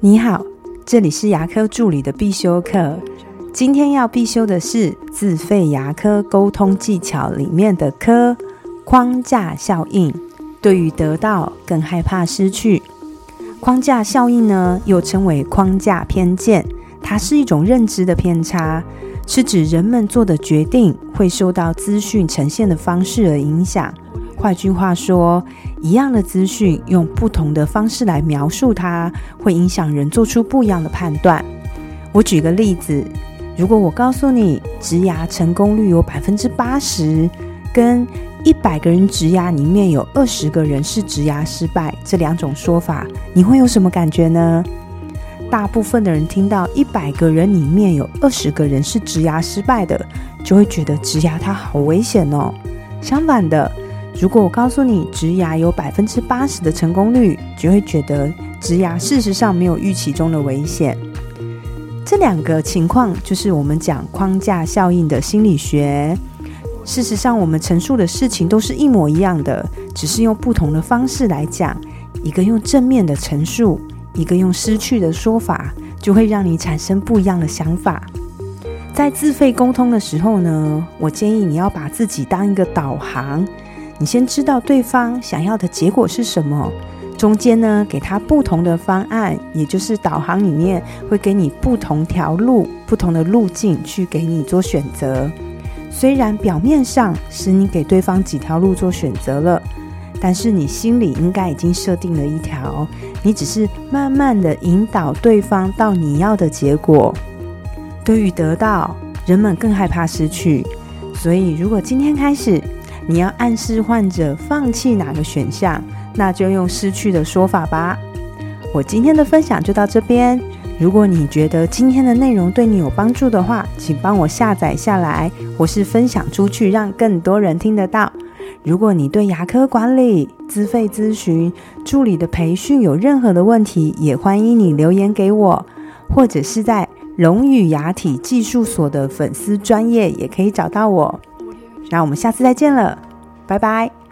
你好，这里是牙科助理的必修课。今天要必修的是自费牙科沟通技巧里面的科框架效应。对于得到，更害怕失去。框架效应呢，又称为框架偏见，它是一种认知的偏差，是指人们做的决定会受到资讯呈现的方式而影响。换句话说，一样的资讯用不同的方式来描述它，会影响人做出不一样的判断。我举个例子，如果我告诉你植牙成功率有百分之八十，跟一百个人植牙里面有二十个人是植牙失败这两种说法，你会有什么感觉呢？大部分的人听到一百个人里面有二十个人是植牙失败的，就会觉得植牙它好危险哦。相反的。如果我告诉你植牙有百分之八十的成功率，就会觉得植牙事实上没有预期中的危险。这两个情况就是我们讲框架效应的心理学。事实上，我们陈述的事情都是一模一样的，只是用不同的方式来讲。一个用正面的陈述，一个用失去的说法，就会让你产生不一样的想法。在自费沟通的时候呢，我建议你要把自己当一个导航。你先知道对方想要的结果是什么，中间呢给他不同的方案，也就是导航里面会给你不同条路、不同的路径去给你做选择。虽然表面上是你给对方几条路做选择了，但是你心里应该已经设定了一条，你只是慢慢的引导对方到你要的结果。对于得到，人们更害怕失去，所以如果今天开始。你要暗示患者放弃哪个选项，那就用失去的说法吧。我今天的分享就到这边。如果你觉得今天的内容对你有帮助的话，请帮我下载下来，或是分享出去，让更多人听得到。如果你对牙科管理、资费咨询、助理的培训有任何的问题，也欢迎你留言给我，或者是在龙语牙体技术所的粉丝专业也可以找到我。那我们下次再见了，拜拜。